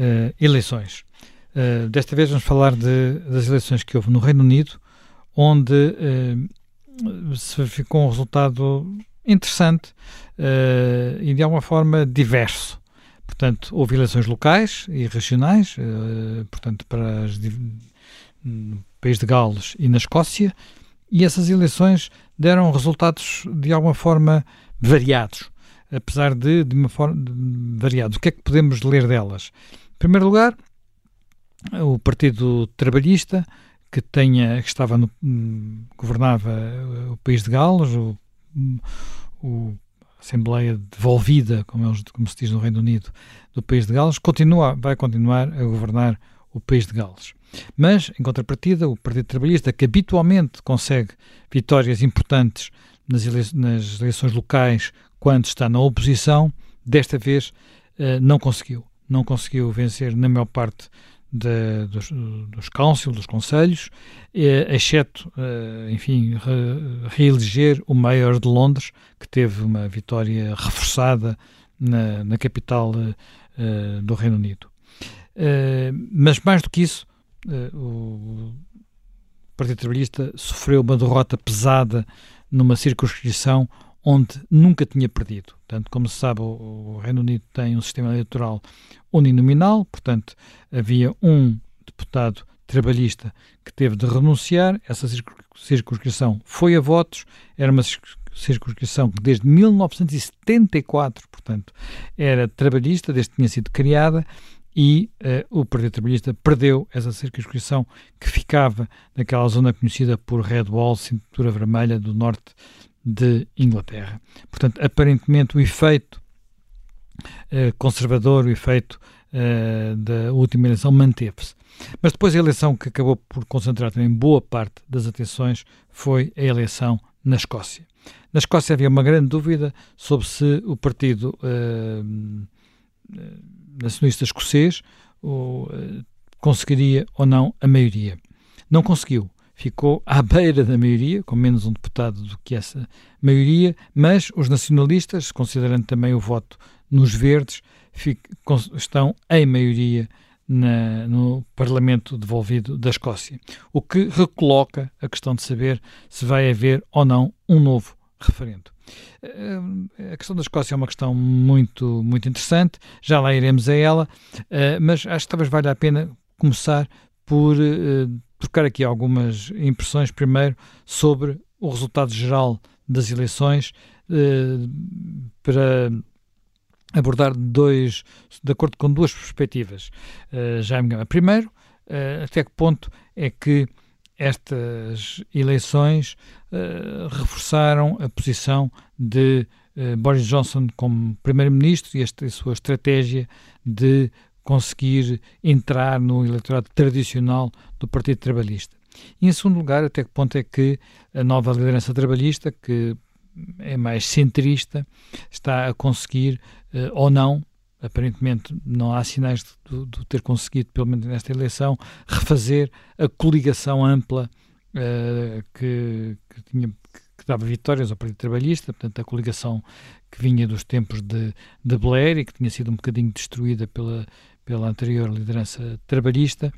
uh, eleições. Uh, desta vez vamos falar de, das eleições que houve no Reino Unido, onde uh, se ficou um resultado interessante e de alguma forma diverso. Portanto, houve eleições locais e regionais, portanto, para os no país de Gales e na Escócia, e essas eleições deram resultados de alguma forma variados, apesar de, de uma forma variados. O que é que podemos ler delas? Primeiro lugar, o Partido Trabalhista, que, tenha, que estava no, governava o país de Gales, o, o Assembleia devolvida, como, eles, como se diz no Reino Unido, do país de Gales, continua, vai continuar a governar o país de Gales. Mas, em contrapartida, o Partido Trabalhista, que habitualmente consegue vitórias importantes nas, ele nas eleições locais quando está na oposição, desta vez uh, não conseguiu. Não conseguiu vencer na maior parte de, dos, dos dos conselhos, eh, exceto, eh, enfim, re, reeleger o Mayor de Londres, que teve uma vitória reforçada na, na capital eh, do Reino Unido. Eh, mas mais do que isso, o Partido Trabalhista sofreu uma derrota pesada numa circunscrição onde nunca tinha perdido. Portanto, como se sabe, o, Reino Unido tem um sistema eleitoral uninominal, portanto, havia um deputado trabalhista que teve de renunciar, essa circunscrição foi a votos, era uma circunscrição que desde 1974, portanto, era trabalhista, desde que tinha sido criada, e uh, o Partido Trabalhista perdeu essa circunscrição que ficava naquela zona conhecida por Red Wall, cintura vermelha do norte de Inglaterra. Portanto, aparentemente o efeito uh, conservador, o efeito uh, da última eleição manteve-se. Mas depois a eleição que acabou por concentrar também boa parte das atenções foi a eleição na Escócia. Na Escócia havia uma grande dúvida sobre se o partido nacionalista escocês uh, conseguiria ou não a maioria. Não conseguiu. Ficou à beira da maioria, com menos um deputado do que essa maioria, mas os nacionalistas, considerando também o voto nos verdes, estão em maioria na, no Parlamento devolvido da Escócia. O que recoloca a questão de saber se vai haver ou não um novo referendo. Eh, a questão da Escócia é uma questão muito, muito interessante, já lá iremos a ela, eh, mas acho que talvez valha a pena começar por eh, trocar aqui algumas impressões, primeiro, sobre o resultado geral das eleições, para abordar dois, de acordo com duas perspectivas. Já me Primeiro, até que ponto é que estas eleições reforçaram a posição de Boris Johnson como primeiro-ministro e esta sua estratégia de conseguir entrar no eleitorado tradicional do Partido Trabalhista. E, em segundo lugar, até que ponto é que a nova liderança trabalhista, que é mais centrista, está a conseguir uh, ou não aparentemente não há sinais de, de, ter conseguido, pelo menos nesta eleição, refazer a coligação ampla uh, que, que, tinha, que, dava vitórias ao Partido Trabalhista, portanto, a coligação que vinha dos tempos de, de Blair e que tinha sido um bocadinho destruída pela, pela anterior liderança trabalhista.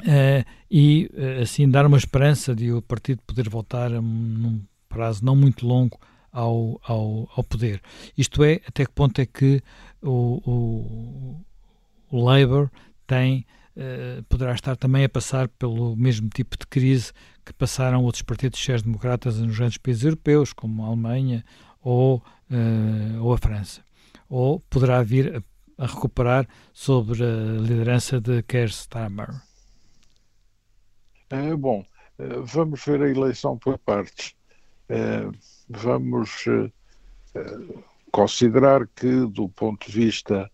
Uh, e uh, assim dar uma esperança de o partido poder voltar num prazo não muito longo ao, ao, ao poder. Isto é, até que ponto é que o, o, o Labour tem, uh, poderá estar também a passar pelo mesmo tipo de crise que passaram outros partidos sociais-democratas nos grandes países europeus, como a Alemanha ou, uh, ou a França. Ou poderá vir a, a, recuperar sobre a liderança de Keir Starmer. É, bom, eh, vamos ver a eleição por partes. É, vamos considerar que, do ponto de vista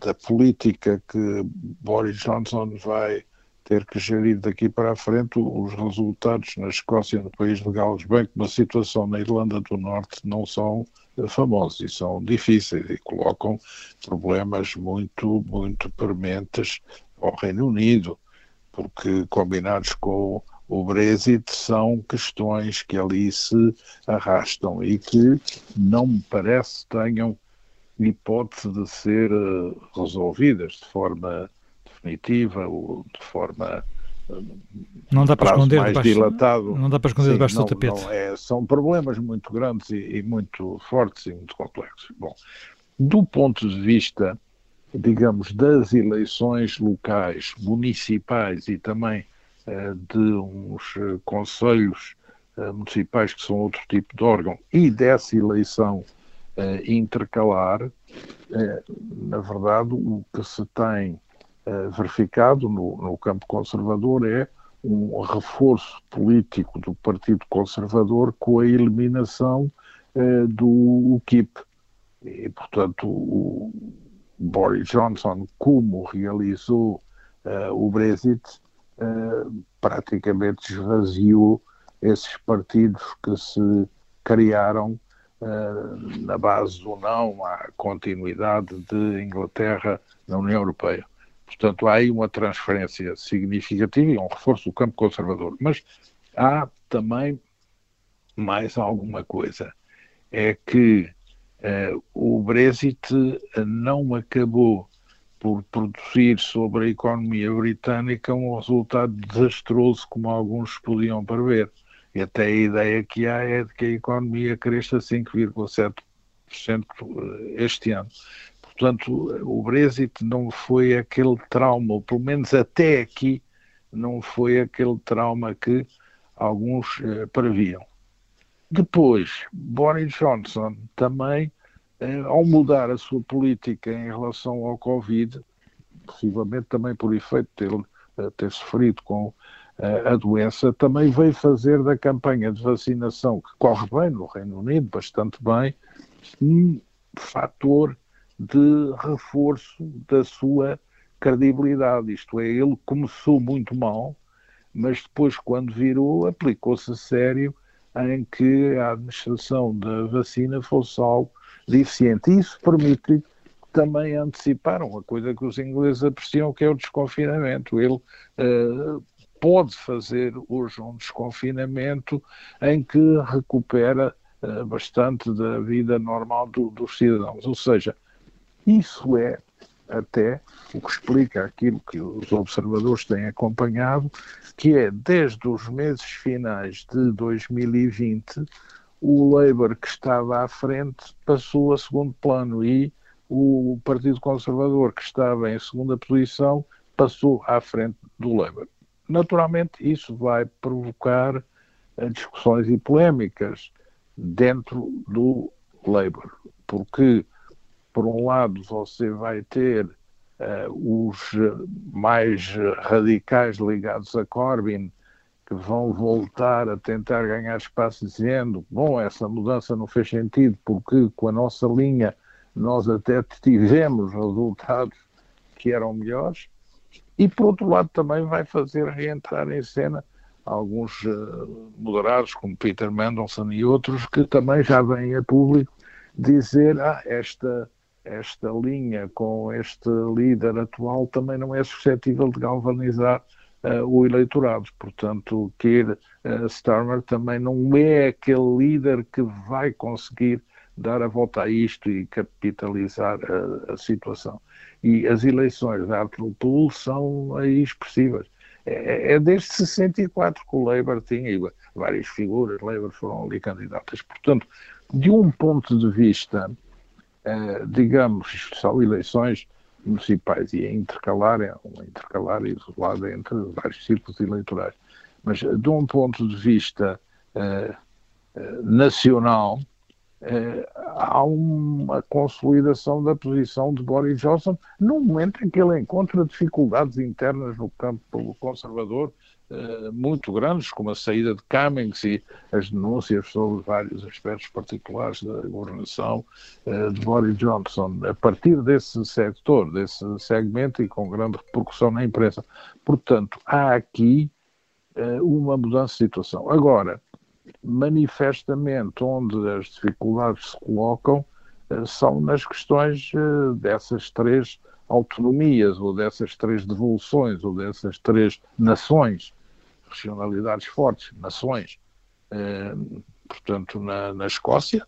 da política que Boris Johnson vai ter que gerir daqui para a frente os resultados na Escócia, no país de Gales, bem como a situação na Irlanda do Norte, não são famosos e são difíceis e colocam problemas muito, muito prementes ao Reino Unido, porque combinados com o Brexit são questões que ali se arrastam e que não me parece tenham hipótese de ser eh, resolvidas de forma definitiva ou de forma não dá para esconder mais debaixo, dilatado. Não dá para esconder Sim, debaixo não, do tapete. É, são problemas muito grandes e, e, muito fortes e muito complexos. Bom, do ponto de vista, digamos, das eleições locais, municipais e também eh, de uns eh, conselhos eh, municipais que são outro tipo de órgão e dessa eleição eh, intercalar, eh, na verdade, o que se tem verificado no, no, campo conservador é um reforço político do Partido Conservador com a eliminação eh, do UKIP. E, portanto, o Boris Johnson, como realizou eh, o Brexit, praticamente esvaziou esses partidos que se criaram na base do não à continuidade de Inglaterra na União Europeia. Portanto, há aí uma transferência significativa e um reforço do campo conservador. Mas há também mais alguma coisa. É que uh, o Brexit não acabou por produzir sobre a economia britânica um resultado desastroso como alguns podiam prever. E até a ideia que há é de que a economia cresça 5,7% este ano. Portanto, o Brexit não foi aquele trauma, ou pelo menos até aqui, não foi aquele trauma que alguns eh, previam. Depois, Boris Johnson também, eh, ao mudar a sua política em relação ao Covid, possivelmente também por efeito de ter, eh, ter sofrido com eh, a doença, também veio fazer da campanha de vacinação, que corre bem no Reino Unido, bastante bem, um fator de reforço da sua credibilidade. Isto é, ele começou muito mal, mas depois, quando virou, aplicou-se a sério em que a administração da vacina fosse algo deficiente. Isso permite também antecipar uma coisa que os ingleses apreciam, que é o desconfinamento. Ele uh, pode fazer hoje um desconfinamento em que recupera uh, bastante da vida normal do, dos cidadãos. Ou seja, isso é até o que explica aquilo que os observadores têm acompanhado, que é desde os meses finais de 2020 o Labour que estava à frente passou a segundo plano e o Partido Conservador que estava em segunda posição passou à frente do Labour. Naturalmente isso vai provocar eh, discussões e polémicas dentro do Labour, porque por um lado, você vai ter uh, os mais radicais ligados a Corbyn, que vão voltar a tentar ganhar espaço dizendo, bom, essa mudança não fez sentido porque com a nossa linha nós até tivemos resultados que eram melhores. E por outro lado também vai fazer reentrar em cena alguns uh, moderados como Peter Mendelssohn e outros que também já vêm a público dizer ah, esta esta linha com este líder atual também não é suscetível de galvanizar uh, o eleitorado. Portanto, Keir uh, Starmer também não é aquele líder que vai conseguir dar a volta a isto e capitalizar a, a situação. E as eleições da Hartlepool são aí expressivas. É, é desde 64 que o Labour tinha várias figuras, Labour foram ali candidatas. Portanto, de um ponto de vista eh, digamos, são eleições municipais e é intercalar, é uma intercalar isolada entre vários círculos eleitorais. Mas de um ponto de vista uh, nacional, eh, há uma consolidação da posição de Boris Johnson no momento em que ele encontra dificuldades internas no campo conservador eh, muito grandes, como a saída de Cummings e as denúncias sobre vários aspectos particulares da governação eh, de Boris Johnson, a partir desse setor, desse segmento e com grande repercussão na imprensa. Portanto, há aqui eh, uma mudança de situação. Agora, manifestamente, onde as dificuldades se colocam são nas questões dessas três autonomias, ou dessas três devoluções, ou dessas três nações regionalidades fortes, nações, eh, portanto, na, na Escócia,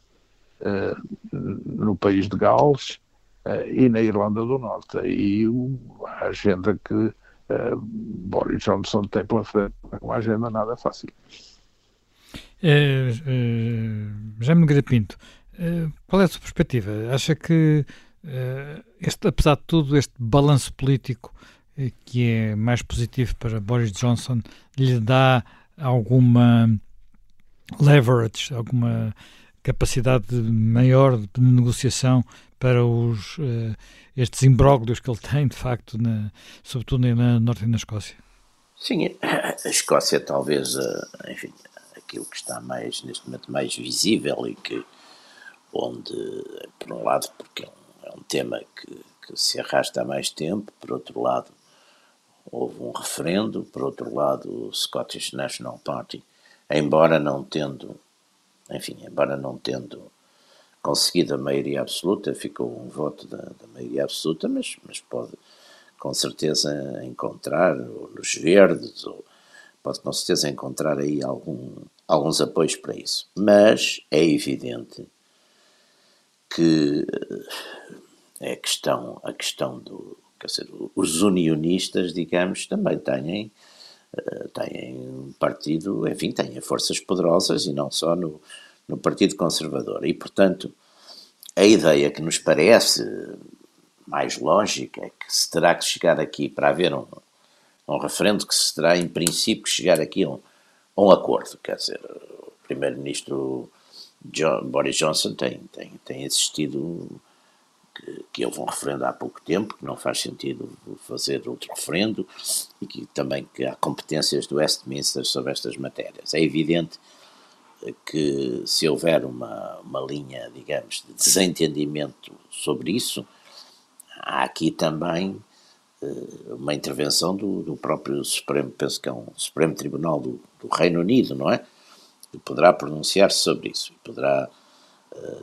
eh, no país de Gales eh, e na Irlanda do Norte. E a agenda que Boris Johnson tem pela frente é uma agenda nada fácil. É, é, me Grapinto, qual é a sua perspectiva? Acha que, este, apesar de tudo, este balanço político que é mais positivo para Boris Johnson, lhe dá alguma leverage, alguma capacidade maior de negociação para os, uh, estes imbróglios que ele tem, de facto, na, sobretudo na Norte e na Escócia? Sim, a Escócia talvez, uh, enfim, aquilo que está mais, neste momento, mais visível e que, onde, por um lado, porque é um, é um tema que, que se arrasta há mais tempo, por outro lado, houve um referendo, por outro lado, o Scottish National Party, embora não tendo, enfim, embora não tendo conseguido a maioria absoluta, ficou um voto da, da maioria absoluta, mas, mas pode com certeza encontrar, ou nos verdes, ou pode com certeza encontrar aí algum, alguns apoios para isso. Mas é evidente que é a questão, a questão do, Quer dizer, os unionistas, digamos, também têm, uh, têm um partido, enfim, têm forças poderosas e não só no, no Partido Conservador. E, portanto, a ideia que nos parece mais lógica é que se terá que chegar aqui para haver um, um referendo que se terá, em princípio, que chegar aqui a um, um acordo. Quer dizer, o Primeiro-Ministro Boris Johnson tem, tem, tem insistido que, que houve um referendo há pouco tempo, que não faz sentido fazer outro referendo e que também que há competências do Westminster sobre estas matérias. É evidente que se houver uma, uma linha, digamos, de desentendimento sobre isso, há aqui também uh, uma intervenção do, do, próprio Supremo, penso que é um Supremo Tribunal do, do Reino Unido, não é? Que poderá pronunciar-se sobre isso poderá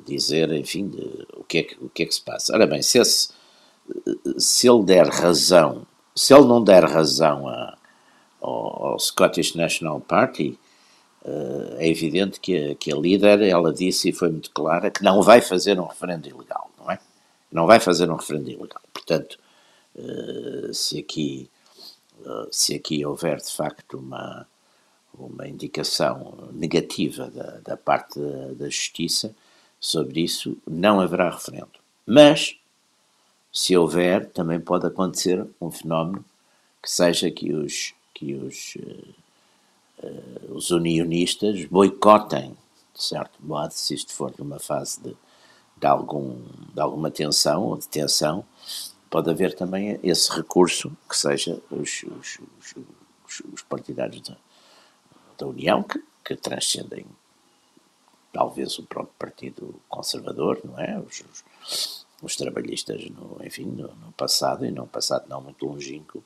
dizer, enfim, de, o, que é que, o que é que se passa. Ora bem, se, esse, se ele der razão, se ele não der razão a, ao, ao Scottish National Party, uh, é evidente que a, que a líder, ela disse e foi muito clara, que não vai fazer um referendo ilegal, não é? Não vai fazer um referendo ilegal. Portanto, uh, se aqui, uh, se aqui houver de facto uma, uma indicação negativa da, da parte da, da Justiça, sobre isso, não haverá referendo. Mas, se houver, também pode acontecer um fenómeno que seja que os, que os, uh, os unionistas boicotem, de certo modo, se isto for numa fase de, de, algum, de alguma tensão ou de tensão, pode haver também esse recurso que seja os, os, os, os partidários da, da União que, que transcendem talvez o próprio Partido Conservador, não é? Os, os, os trabalhistas, no, enfim, no, no, passado, e no passado não muito longínquo,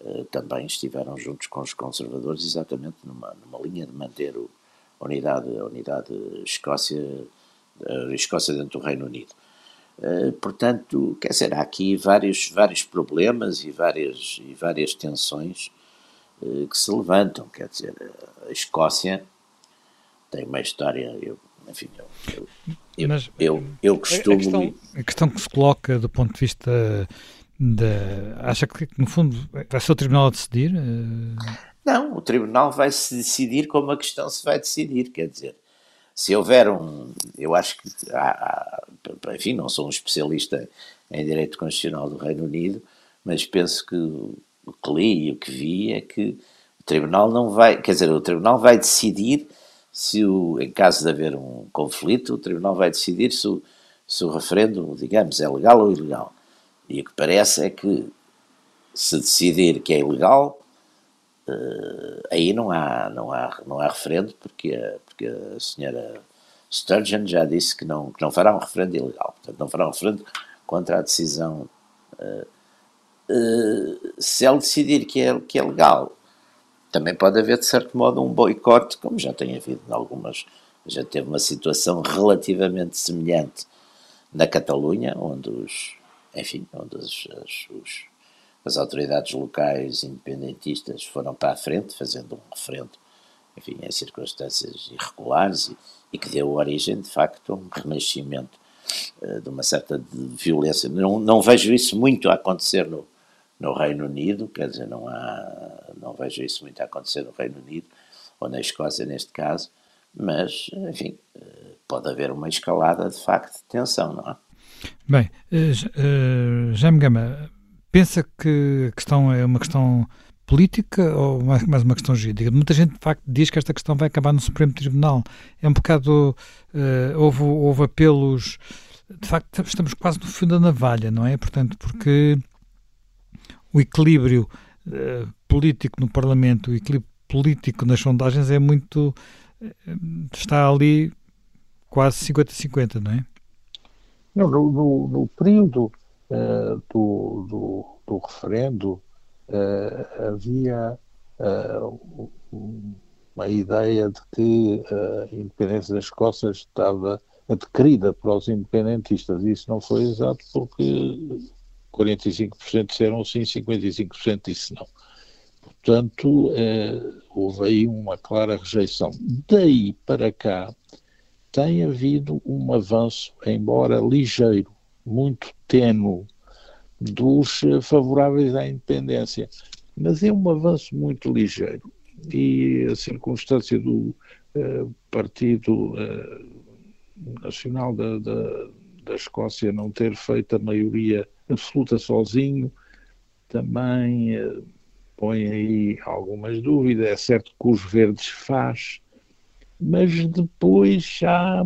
eh, também estiveram juntos com os conservadores exatamente numa, numa linha de manter o, a unidade, a unidade Escócia, a Escócia dentro do Reino Unido. Uh, portanto, quer dizer, há aqui vários, vários problemas e várias, e várias tensões uh, que se levantam. Quer dizer, a Escócia tem uma história, eu, enfim, eu, eu, Mas, eu, eu costumo... A questão, a questão, que se coloca do ponto de vista da... Acha que, no fundo, vai ser o Tribunal a decidir? Não, o Tribunal vai se decidir como a questão se vai decidir, quer dizer, se houver um... Eu acho que, há, há, enfim, não sou um especialista em Direito Constitucional do Reino Unido, mas penso que o que li e o que vi é que o Tribunal não vai, quer dizer, o Tribunal vai decidir se o, em caso de haver um conflito, o Tribunal vai decidir se o, se o referendo, digamos, é legal ou ilegal. E o que parece é que se decidir que é ilegal, uh, aí não há, não, há, não há referendo, porque, porque a senhora Sturgeon já disse que não, que não fará um referendo ilegal. Portanto, não fará um referendo contra a decisão. Uh, uh, se ele decidir que é, que é legal, também pode haver, de certo modo, um boicote, como já tem havido em algumas. Já teve uma situação relativamente semelhante na Catalunha, onde os, enfim, onde os, os, as autoridades locais independentistas foram para a frente, fazendo um referendo, enfim, em circunstâncias irregulares e, e que deu origem, de facto, a um renascimento uh, de uma certa violência. Não, não vejo isso muito a acontecer no, no Reino Unido, quer dizer, não, há, não vejo isso muito a acontecer no Reino Unido, ou na Escócia neste caso, mas, enfim, uh, pode haver uma escalada de facto de tensão, não é? Bem, uh, Jaime Gama, pensa que a questão é uma questão política ou mais, mais uma questão jurídica? Muita gente, de facto, diz que esta questão vai acabar no Supremo Tribunal. É um bocado. Uh, houve, houve apelos. De facto, estamos quase no fim da navalha, não é? Portanto, porque o equilíbrio uh, político no Parlamento, o equilíbrio político nas sondagens é muito. Uh, está ali quase 50-50, não é? Não, no, no, no período uh, do, do, do, referendo havia uma ideia de que a independência da Escócia estava adquirida para os independentistas. Isso não foi exato porque 45% disseram sim, 55% disse não. Portanto, houve aí uma clara rejeição. Daí para cá, tem havido um avanço, embora ligeiro, muito tenue, dos favoráveis à independência. Mas é um avanço muito ligeiro. E a circunstância do uh, Partido uh, Nacional da, da, da Escócia não ter feito a maioria absoluta sozinho também uh, põe aí algumas dúvidas. É certo que os verdes faz mas depois há,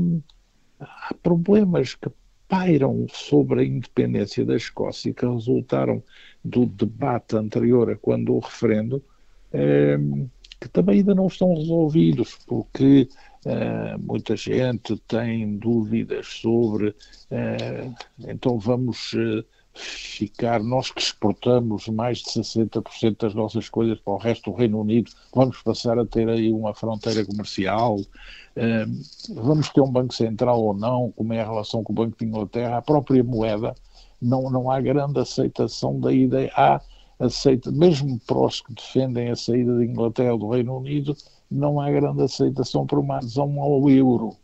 há problemas que pairam sobre a independência da Escócia que resultaram do debate anterior a quando o referendo, eh, que também ainda não estão resolvidos, porque eh, muita gente tem dúvidas sobre eh, então vamos eh, ficar, nós que exportamos mais de 60% das nossas coisas para o resto do Reino Unido, vamos passar a ter aí uma fronteira comercial, uh, vamos ter um Banco Central ou não, como é a relação com o Banco de Inglaterra, a própria moeda, não, não há grande aceitação da ideia, há aceita, mesmo para os que defendem a saída da Inglaterra do Reino Unido, não há grande aceitação para uma adesão ao euro.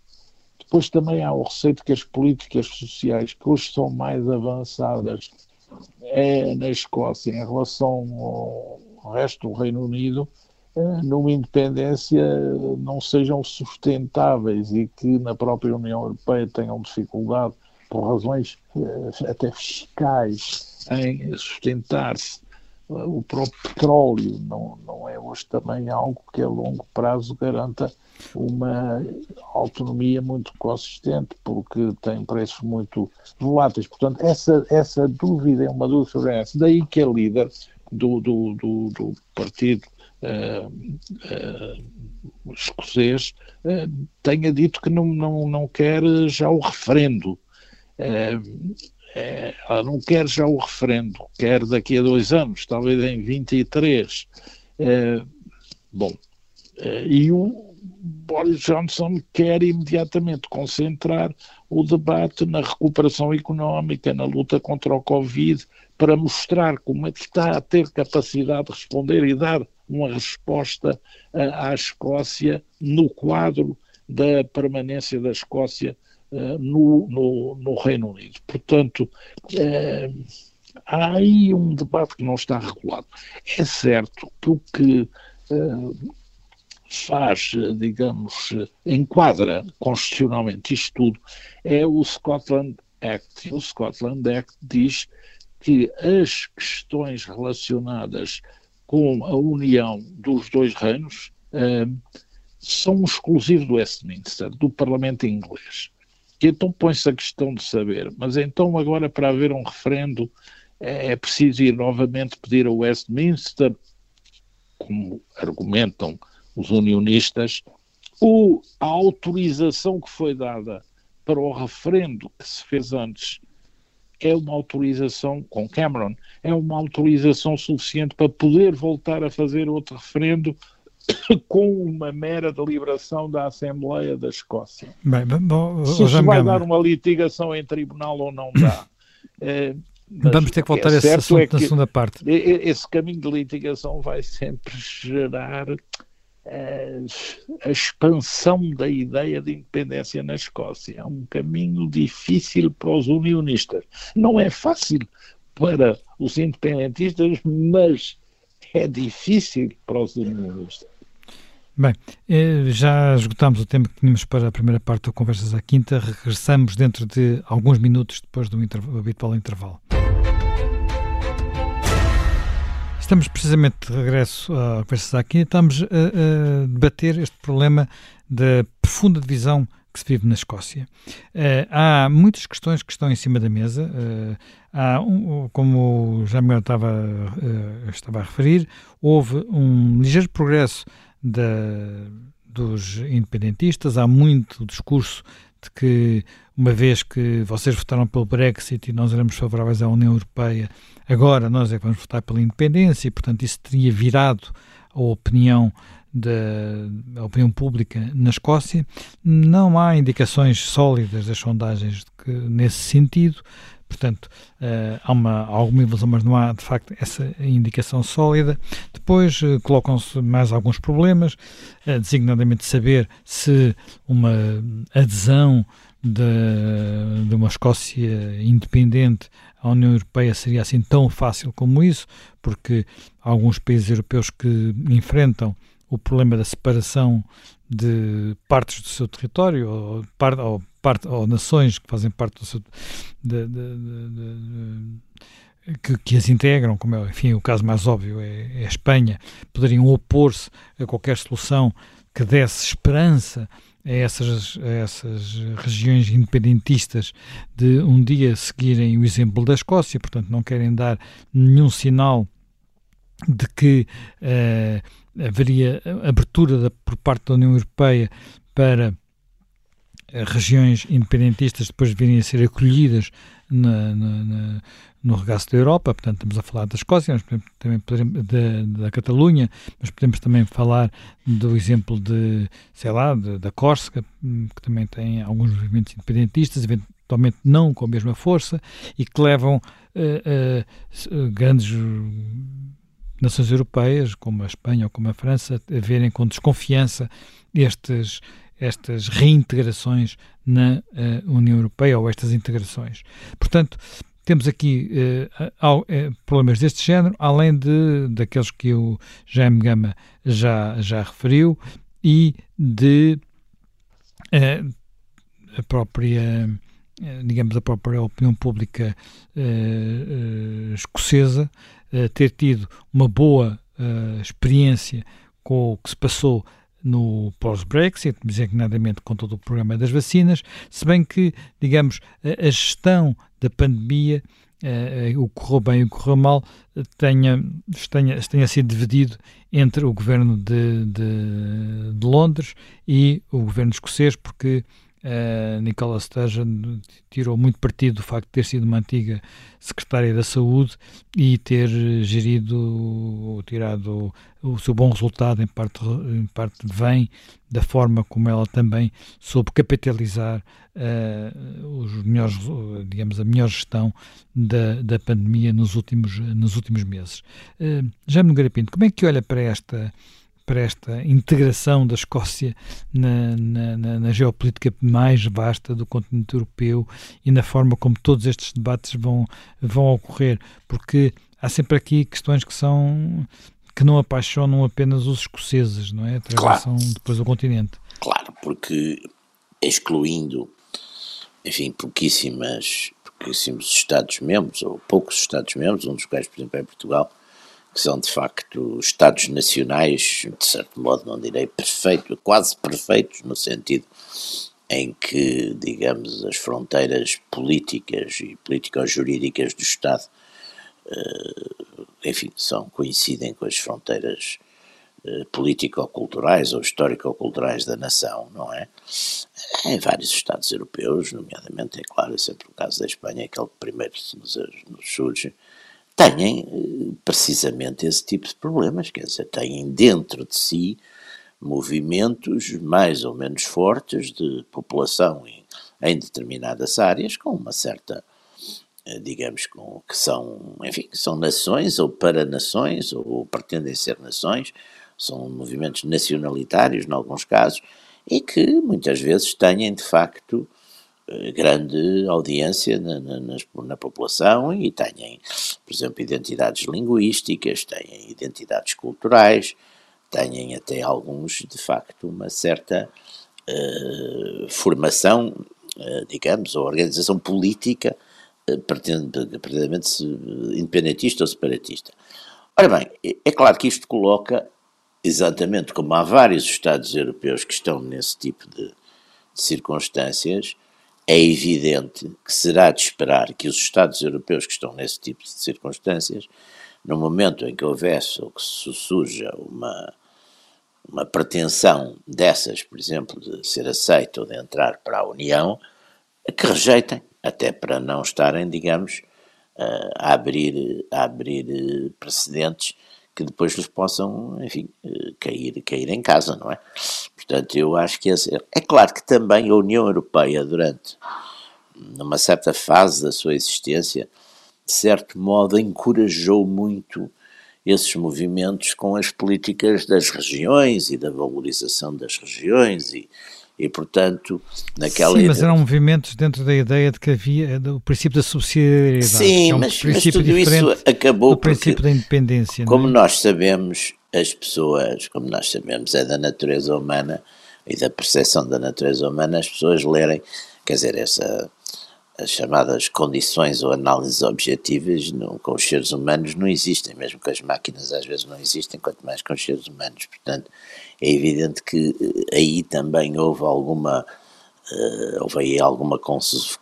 Depois também há o receito que as políticas sociais, que hoje são mais avançadas é, na Escócia em relação ao resto do Reino Unido, é, numa independência não sejam sustentáveis e que na própria União Europeia tenham dificuldade, por razões é, até fiscais, em sustentar-se o próprio petróleo não, não é hoje também algo que a longo prazo garanta uma autonomia muito consistente, porque tem preços muito voláteis. Portanto, essa, essa dúvida é uma dúvida sobre essa. Daí que a líder do, do, do, do partido uh, uh, escocês uh, tenha dito que não, não, não quer já o referendo. Uh, é, não quer já o referendo, quer daqui a dois anos, talvez em 23. É, bom, é, e o Boris Johnson quer imediatamente concentrar o debate na recuperação económica, na luta contra o Covid, para mostrar como é que está a ter capacidade de responder e dar uma resposta à Escócia no quadro da permanência da Escócia no, no, no, Reino Unido. Portanto, uh, há aí um debate que não está regulado. É certo que o que uh, faz, digamos, enquadra constitucionalmente isto tudo é o Scotland Act. O Scotland Act diz que as questões relacionadas com a união dos dois reinos são exclusivos do Westminster, do Parlamento inglês. E então põe-se a questão de saber, mas então agora para haver um referendo é, é preciso ir novamente pedir ao Westminster, como argumentam os unionistas, o, a autorização que foi dada para o referendo que se fez antes é uma autorização, com Cameron, é uma autorização suficiente para poder voltar a fazer outro referendo com uma mera deliberação da Assembleia da Escócia. Bem, bom, Se isso vai dar uma litigação em tribunal ou não dá. É, Vamos ter que voltar é a esse assunto é na segunda parte. Esse caminho de litigação vai sempre gerar a, expansão da ideia de independência na Escócia. É um caminho difícil para os unionistas. Não é fácil para os independentistas, mas é difícil para os unionistas. Bem, eh, já esgotámos o tempo que tínhamos para a primeira parte do Conversas à Quinta. Regressamos dentro de alguns minutos depois do habitual intervalo. Estamos precisamente de regresso à conversa aqui. Estamos a, a, debater este problema da profunda divisão que se vive na Escócia. Uh, há muitas questões que estão em cima da mesa. Uh, há um, como já me estava, estava a referir, houve um ligeiro progresso da, dos independentistas. Há muito discurso de que, uma vez que vocês votaram pelo Brexit e nós éramos favoráveis à União Europeia, agora nós é que vamos votar pela independência e, portanto, isso teria virado a opinião da opinião pública na Escócia. Não há indicações sólidas das sondagens que, nesse sentido. Portanto, uh, há uma, alguma evolução, mas não há de facto essa indicação sólida. Depois uh, colocam-se mais alguns problemas, uh, designadamente saber se uma adesão de, de uma Escócia independente à União Europeia seria assim tão fácil como isso, porque alguns países europeus que enfrentam o problema da separação de partes do seu território ou, ou parte, ou nações que fazem parte do seu, de, de, de, que, que, as integram, como é, enfim, o caso mais óbvio é, é a Espanha, poderiam opor-se a qualquer solução que desse esperança a essas, a essas regiões independentistas de um dia seguirem o exemplo da Escócia, portanto, não querem dar nenhum sinal de que uh, haveria abertura da, por parte da União Europeia para regiões independentistas depois virem a ser acolhidas na, na, na, no regaço da Europa, portanto estamos a falar da Escócia, mas também podemos, da, da Catalunha, mas podemos também falar do exemplo de, sei lá, de, da Córsega, hum, que também tem alguns movimentos independentistas, eventualmente não com a mesma força, e que levam uh, uh, grandes nações europeias, como a Espanha ou como a França, a verem com desconfiança estes estas reintegrações na uh, União Europeia ou estas integrações. Portanto, temos aqui uh, uh, problemas deste género, além de daqueles que o Jaime Gama já, já referiu e de a própria digamos a própria opinião pública escocesa ter tido uma boa experiência com o que se passou no pós-Brexit, designadamente com todo o programa das vacinas, se bem que, digamos, a, gestão da pandemia, uh, o que correu bem e o que correu mal, tenha, tenha, tenha sido dividido entre o governo de, de, de Londres e o governo escocês, porque Uh, Nicola Sturgeon tirou muito partido do facto de ter sido uma antiga secretária da Saúde e ter gerido, tirado o seu bom resultado, em parte, em parte vem da forma como ela também soube capitalizar uh, os melhores, digamos, a melhor gestão da, da pandemia nos últimos, nos últimos meses. Uh, Jaime Nogueira Pinto, como é que olha para esta para esta integração da Escócia na, na, na, na, geopolítica mais vasta do continente europeu e na forma como todos estes debates vão, vão ocorrer, porque há sempre aqui questões que são que não apaixonam apenas os escoceses, não é? Atravessam claro. depois o continente. Claro, porque excluindo, enfim, pouquíssimas, pouquíssimos Estados-membros, ou poucos Estados-membros, um dos quais, por exemplo, é Portugal, que são de facto Estados nacionais, de certo modo, não direi perfeito, quase perfeitos, no sentido em que, digamos, as fronteiras políticas e político-jurídicas do Estado, uh, enfim, são, coincidem com as fronteiras uh, político-culturais ou histórico-culturais da nação, não é? Em vários Estados europeus, nomeadamente, é claro, é sempre o caso da Espanha, aquele que primeiro nos, nos surge, têm uh, precisamente esse tipo de problemas, quer dizer, têm dentro de si movimentos mais ou menos fortes de população em, em determinadas áreas, com uma certa, eh, digamos, com, que são, enfim, são nações ou para-nações, ou pretendem ser nações, são movimentos nacionalitários, em alguns casos, e que muitas vezes têm, de facto, eh, grande audiência na, na, na, população e têm, por exemplo, identidades linguísticas, têm identidades culturais, têm até alguns, de facto, uma certa uh, formação, uh, digamos, ou organização política uh, independentista ou separatista. Ora bem, é claro que isto coloca, exatamente como há vários Estados europeus que estão nesse tipo de, de circunstâncias, é evidente que será de esperar que os Estados europeus que estão nesse tipo de circunstâncias, no momento em que houvesse ou que surja uma, uma pretensão dessas, por exemplo, de ser aceito ou de entrar para a União, que rejeitem, até para não estarem, digamos, a abrir, a abrir precedentes que depois lhes possam, enfim, cair, cair em casa, não é? Portanto, eu acho que esse, é claro que também a União Europeia, durante numa certa fase da sua existência, de certo modo encorajou muito esses movimentos com as políticas das regiões e da valorização das regiões e, e portanto, naquela... Sim, mas eram movimentos dentro da ideia de que havia o princípio da subsidiariedade. Sim, é um mas, mas, tudo isso acabou do princípio da independência. Como é? nós sabemos, as pessoas, como nós sabemos, é da natureza humana e da percepção da natureza humana, as pessoas lerem, quer dizer, essa as chamadas condições ou análises objetivas não, com os seres humanos não existem, mesmo com as máquinas às vezes não existem, quanto mais com os seres humanos. Portanto, é evidente que eh, aí também houve alguma, uh, houve aí alguma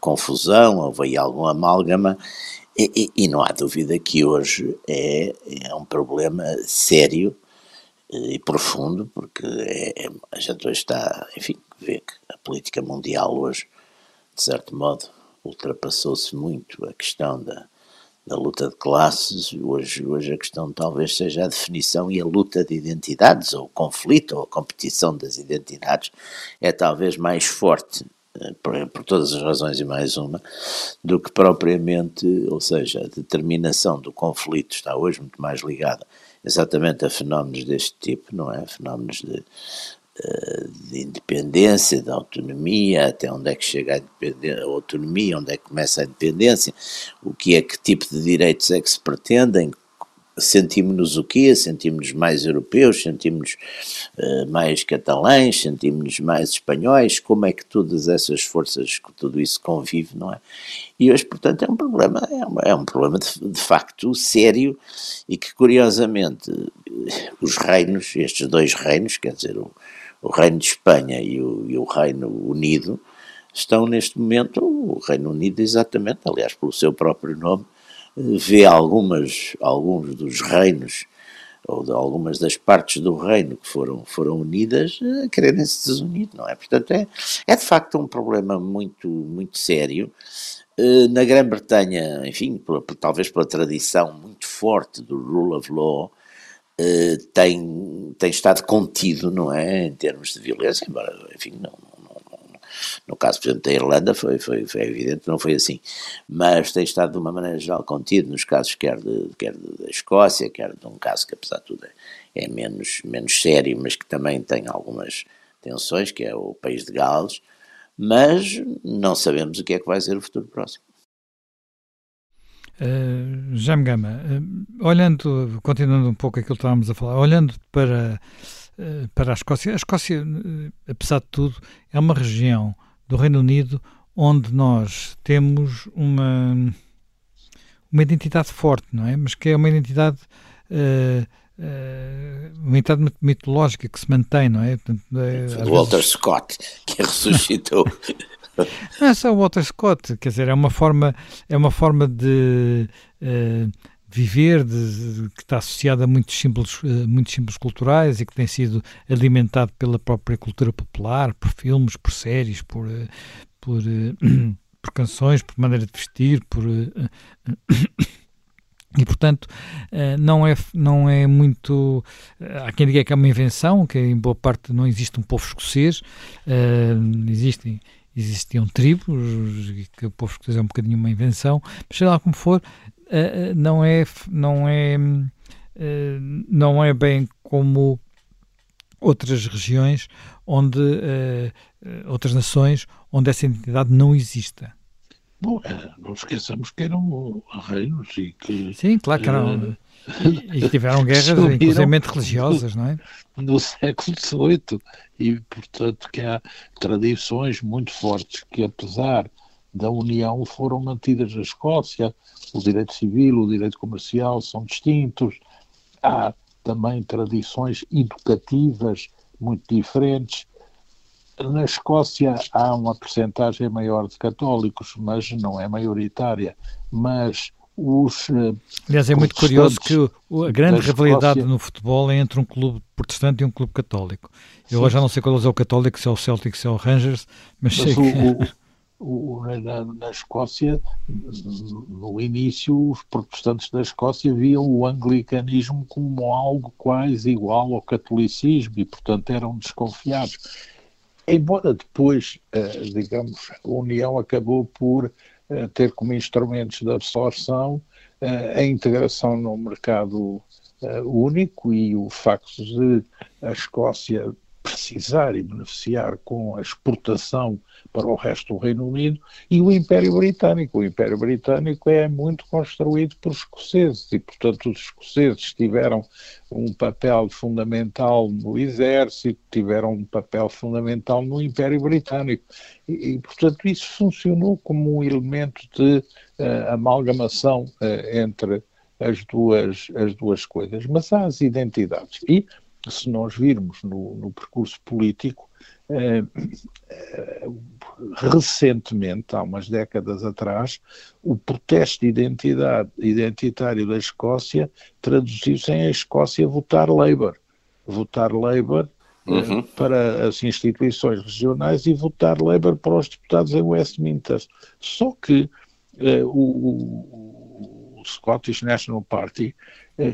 confusão, houve aí algum amálgama, e, e, e, não há dúvida que hoje é, é um problema sério eh, e profundo, porque é, é, a gente hoje está, enfim, vê que a política mundial hoje, de certo modo, ultrapassou-se muito a questão da, da luta de classes, hoje, hoje a questão talvez seja a definição e a luta de identidades, ou o conflito, ou a competição das identidades, é talvez mais forte, eh, por, por todas as razões e mais uma, do que propriamente, ou seja, a determinação do conflito está hoje muito mais ligada exatamente a fenómenos deste tipo, não é? Fenómenos de de independência, de autonomia, até onde é que chega a, a, autonomia, onde é que começa a independência, o que é que tipo de direitos é que se pretendem, sentimos-nos o quê? Sentimos-nos mais europeus, sentimos-nos uh, mais catalães, sentimos-nos mais espanhóis, como é que todas essas forças, tudo isso convive, não é? E hoje, portanto, é um problema, é um, é um problema de, de facto sério e que, curiosamente, os reinos, estes dois reinos, quer dizer, o, o Reino de Espanha e o, e o Reino Unido estão neste momento, o Reino Unido exatamente, aliás pelo seu próprio nome, vê algumas, alguns dos reinos ou de algumas das partes do reino que foram, foram unidas a quererem se desunir, não é? Portanto, é, é de facto um problema muito, muito sério. Eh, na Grã-Bretanha, enfim, talvez pela tradição muito forte do rule of law, tem, tem estado contido, não é, em termos de violência, embora, enfim, não, no caso, por exemplo, da Irlanda foi, foi, foi evidente, não foi assim, mas tem estado de uma maneira geral contido nos casos quer, de, quer da Escócia, quer de um caso que apesar de tudo é, é menos, menos sério, mas que também tem algumas tensões, que é o país de Gales, mas não sabemos o que é que vai ser o futuro próximo. Uh, Jaime Gama, uh, olhando, continuando um pouco aquilo que estávamos a falar, olhando para, uh, para a Escócia, a Escócia, uh, apesar de tudo, é uma região do Reino Unido onde nós temos uma, uma identidade forte, não é? Mas que é uma identidade uma entidade mitológica que se mantém, não é? Portanto, é Walter vezes... Scott, que ressuscitou. Não é só o Walter Scott, quer dizer, é uma forma, é uma forma de uh, viver de, de, que está associada a muitos símbolos, uh, muitos símbolos culturais e que tem sido alimentado pela própria cultura popular, por filmes, por séries, por, uh, por, por canções, por maneira de vestir, por e, portanto, não é, não é muito. Há quem diga que é uma invenção, que em boa parte não existe um povo escocês, existem existiam tribos, que o povo escocês é um bocadinho uma invenção, mas seja lá como for, eh, eh, não é, não é, eh, não é bem como outras regiões onde, outras nações onde essa identidade não exista. Bom, não esqueçamos que eram reinos e que... Sim, claro que eram... E, e tiveram guerras, inclusive religiosas, não é? No século XVIII. E, portanto, que há tradições muito fortes que, apesar da União, foram mantidas na Escócia. O direito civil, o direito comercial são distintos. Há também tradições educativas muito diferentes. Na Escócia há uma percentagem maior de católicos, mas não é maioritária. Mas os. Eh, Aliás, é muito curioso que a grande rivalidade no futebol é entre um clube protestante e um clube católico. Eu Sim. já não sei qual é o católico, se é o Celtic, se é o Rangers, mas, mas sei o, que. O, o, na, na, Escócia, no início, os protestantes da Escócia viam o anglicanismo como algo quase igual ao catolicismo e, portanto, eram desconfiados. Embora depois, eh, digamos, a União acabou por ter como instrumentos de absorção a integração no mercado único e o facto de a Escócia precisar e beneficiar com a exportação para o resto do Reino Unido e o Império Britânico. O Império Britânico é muito construído por escoceses e, portanto, os escoceses tiveram um papel fundamental no exército, tiveram um papel fundamental no Império Britânico e, e portanto, isso funcionou como um elemento de uh, amalgamação uh, entre as duas, as duas coisas. Mas há as identidades. E se nós virmos no, no percurso político, eh, eh, recentemente, há umas décadas atrás, o protesto de identidade, identitário da Escócia traduziu-se em a Escócia votar Labour. Votar Labour eh, uhum. para as instituições regionais e votar Labour para os deputados em Westminster. Só que o, o Scottish National Party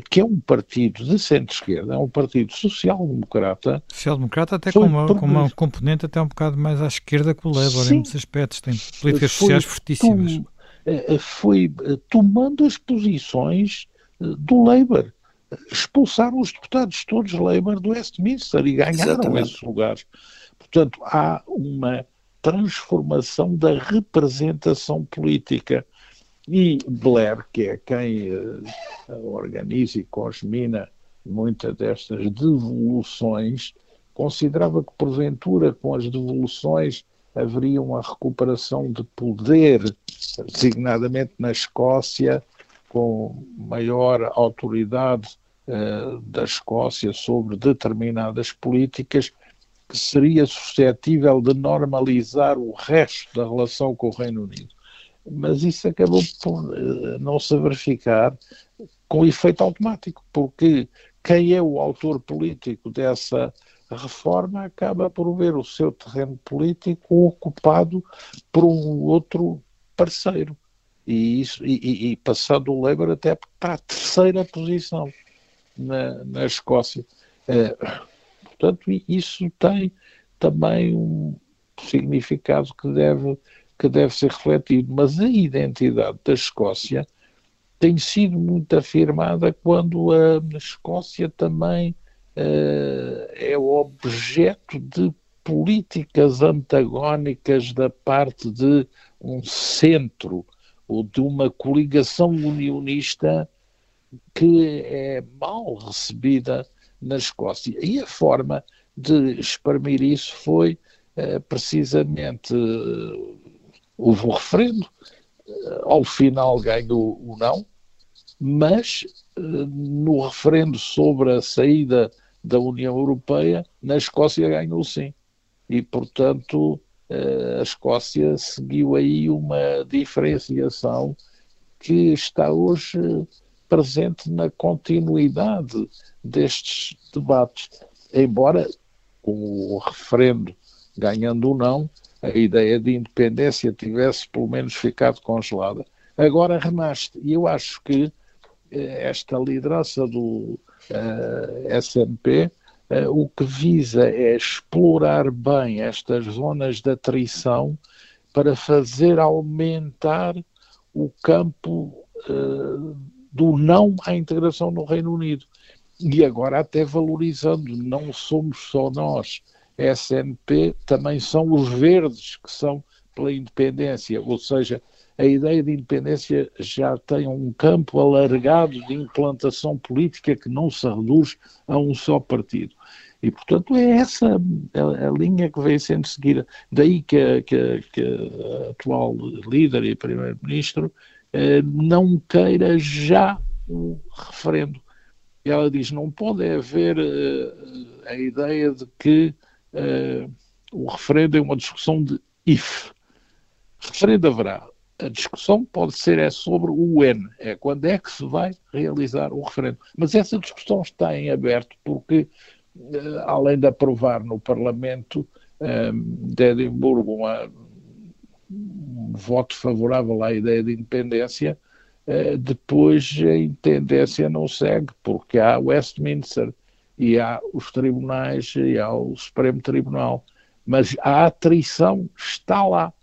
que é um partido de centro-esquerda, é um partido social-democrata. Social-democrata até com uma, com uma, componente até um bocado mais à esquerda que o Labour em muitos aspectos, tem políticas sociais fortíssimas. Tom, eh, foi eh, tomando as posições do Labour. Expulsaram os deputados todos Labour do Westminster e ganharam Exatamente. esses lugares. Portanto, há uma transformação da representação política. E Blair, que é quem uh, organiza e cosmina muitas destas devoluções, considerava que, porventura, com as devoluções haveria uma recuperação de poder, designadamente na Escócia, com maior autoridade uh, da Escócia sobre determinadas políticas, que seria suscetível de normalizar o resto da relação com o Reino Unido mas isso acabou por eh, não se verificar com efeito automático, porque quem é o autor político dessa reforma acaba por ver o seu terreno político ocupado por um outro parceiro. E, isso, e, e passando o Labour até para a terceira posição na, na Escócia. É, portanto, isso tem também um significado que deve que deve ser refletido, mas a identidade da Escócia tem sido muito afirmada quando a Escócia também uh, é objeto de políticas antagónicas da parte de um centro ou de uma coligação unionista que é mal recebida na Escócia. E a forma de exprimir isso foi uh, precisamente uh, houve um referendo, eh, ao final ganhou o não, mas no referendo sobre a saída da União Europeia, na Escócia ganhou sim. E, portanto, a Escócia seguiu aí uma diferenciação que está hoje presente na continuidade destes debates. Embora, com o referendo ganhando ou não, a ideia de independência tivesse pelo menos ficado congelada. Agora renasce. E eu acho que eh, esta liderança do uh, eh, SNP uh, o que visa é explorar bem estas zonas de atrição para fazer aumentar o campo uh, do não à integração no Reino Unido. E agora até valorizando, não somos só nós, SNP, também são os verdes que são pela independência, ou seja, a ideia de independência já tem um campo alargado de implantação política que não se reduz a um só partido. E, portanto, é essa a, linha que vem sendo seguida. Daí que, a, que, que a atual líder e primeiro-ministro eh, não queira já o referendo. Ela diz: não pode haver eh, a ideia de que eh, o referendo é uma discussão de if. Referendo haverá a discussão pode ser é sobre o when, é quando é que se vai realizar o referendo. Mas essa discussão está em aberto porque, eh, além de aprovar no Parlamento eh, de Edimburgo uma, um voto favorável à ideia de independência, depois a independência não segue, porque há Westminster e há os tribunais e há o Supremo Tribunal. Mas a atrição está lá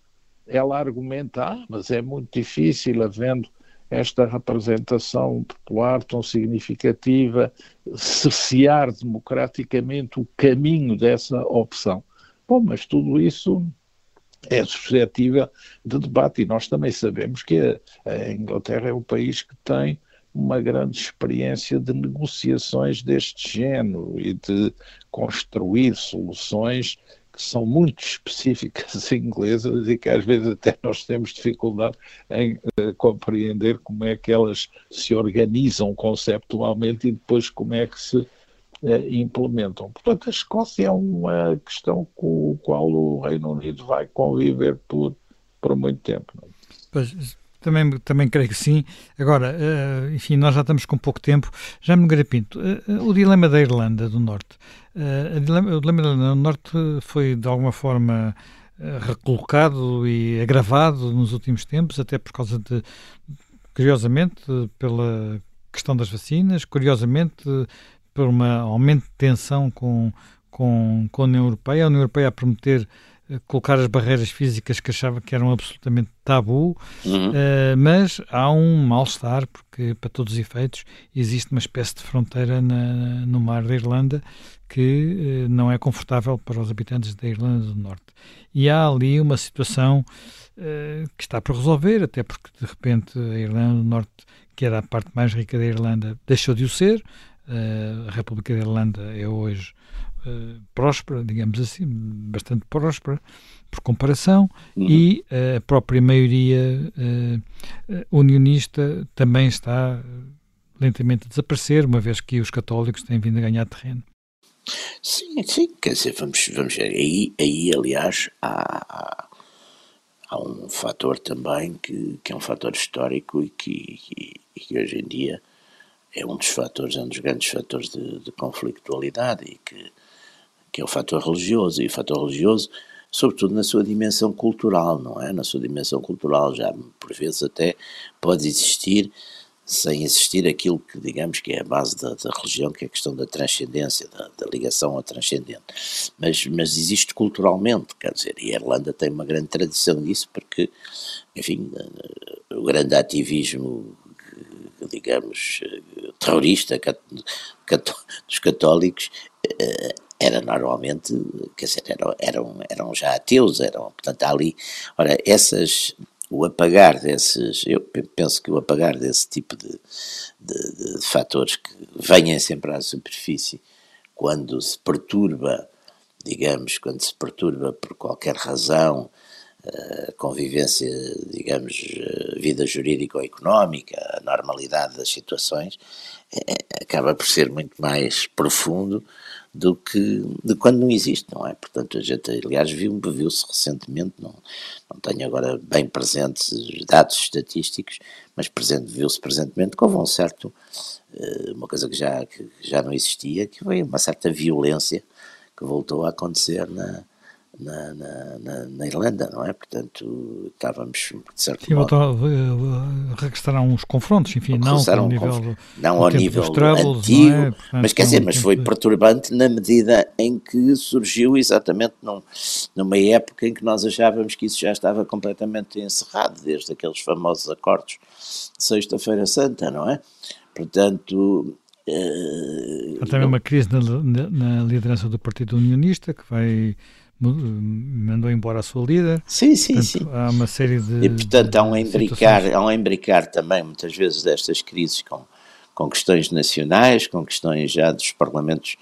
ela argumenta, ah, mas é muito difícil, havendo esta representação popular tão significativa, cercear democraticamente o caminho dessa opção. Bom, mas tudo isso é suscetível de debate e nós também sabemos que a Inglaterra é o país que tem uma grande experiência de negociações deste género e de construir soluções que são muito específicas inglesas e que às vezes até nós temos dificuldade em uh, compreender como é que elas se organizam conceptualmente e depois como é que se uh, implementam. Portanto, a Escócia é uma questão com a qual o Reino Unido vai conviver por, por muito tempo. É? Pois, também, também creio que sim. Agora, uh, enfim, nós já estamos com pouco tempo. Já me Pinto, uh, o dilema da Irlanda do Norte. Uh, dilema, o dilema da Irlanda do Norte foi, de alguma forma, recolocado e agravado nos últimos tempos, até por causa de, curiosamente, pela questão das vacinas, curiosamente, por um aumento de tensão com, com, com a União Europeia. A União Europeia a prometer colocar as barreiras físicas que achava que eram absolutamente tabu, uhum. uh, mas há um mal-estar, porque para todos os efeitos existe uma espécie de fronteira na, no mar da Irlanda que uh, não é confortável para os habitantes da Irlanda do Norte. E há ali uma situação uh, que está por resolver, até porque de repente a Irlanda do Norte, que era a parte mais rica da Irlanda, deixou de o ser. a República da Irlanda é hoje uh, próspera, digamos assim, bastante próspera, por comparação, uhum. e uh, a própria maioria uh, unionista também está lentamente a desaparecer, uma vez que os católicos têm vindo a ganhar terreno. Sim, sim, quer dizer, vamos, vamos ver, aí, aí aliás há, há, há um fator também que, que é um fator histórico e que, e, e que hoje em dia é um dos fatores, é um dos grandes fatores de, de conflitualidade e que que é o fator religioso, e o fator religioso, sobretudo na sua dimensão cultural, não é? Na sua dimensão cultural, já por vezes até pode existir, sem existir aquilo que digamos que é a base da, da religião, que é a questão da transcendência, da, da, ligação ao transcendente. Mas, mas existe culturalmente, quer dizer, e a Irlanda tem uma grande tradição disso, porque, enfim, o grande ativismo digamos, terrorista dos católicos eh, era normalmente, quer dizer, eram, eram, eram já ateus, eram, portanto, ali, ora, essas, o apagar desses, eu penso que o apagar desse tipo de, de, de fatores que venham sempre à superfície quando se perturba, digamos, quando se perturba por qualquer razão a convivência, digamos, vida jurídica ou económica, a normalidade das situações, é, acaba por ser muito mais profundo do que de quando não existe, não é? Portanto, a gente, aliás, viu, viu-se recentemente, não, não tenho agora bem presentes dados estatísticos, mas presente, viu-se presentemente que houve um certo, eh, uma coisa que já, que já não existia, que foi uma certa violência que voltou a acontecer na, na, na, na, na, Irlanda, não é? Portanto, estávamos, de certo Sim, modo... Uh, regressaram uns confrontos, enfim, não ao nível, não ao nível troubles, antigo, é? Portanto, mas quer dizer, mas foi perturbante na medida em que surgiu exatamente num, numa época em que nós achávamos que isso já estava completamente encerrado, desde aqueles famosos acordos de Sexta-feira Santa, não é? Portanto, Há também uma crise na, na, na, liderança do Partido Unionista que vai mandou embora a sua líder. Sim, sim, portanto, sim. Há uma série de. E portanto há um embricar, há um embricar também muitas vezes destas crises com, com questões nacionais, com questões já dos parlamentos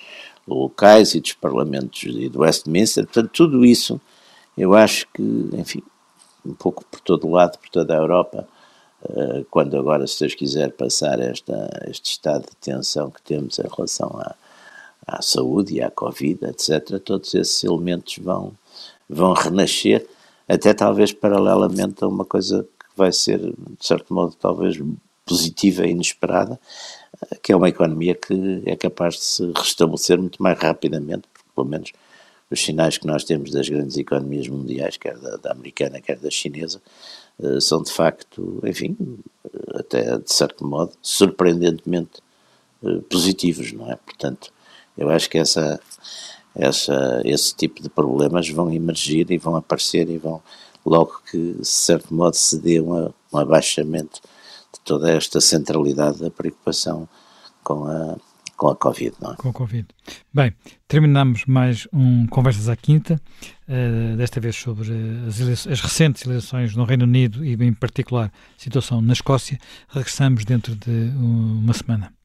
locais e dos parlamentos e do Westminster. Portanto, tudo isso eu acho que, enfim, um pouco por todo lado, por toda a Europa, eh, quando agora, se Deus quiser, passar esta, este estado de tensão que temos em relação a à saúde e à Covid, etc., todos esses elementos vão, vão renascer, até talvez paralelamente a uma coisa que vai ser, de certo modo, talvez positiva e inesperada, que é uma economia que é capaz de se restabelecer muito mais rapidamente, porque pelo menos os sinais que nós temos das grandes economias mundiais, quer da, da americana, quer da chinesa, eh, são de facto, enfim, até de certo modo, surpreendentemente eh, positivos, não é? Portanto, eu acho que essa, essa, esse tipo de problemas vão emergir e vão aparecer e vão, logo que, de certo modo, se dê um, um abaixamento de toda esta centralidade da preocupação com a, com a Covid, não é? Com a Covid. Bem, terminamos mais um Conversas à Quinta, uh, desta vez sobre as, as, recentes eleições no Reino Unido e, em particular, a situação na Escócia. Regressamos dentro de uma semana.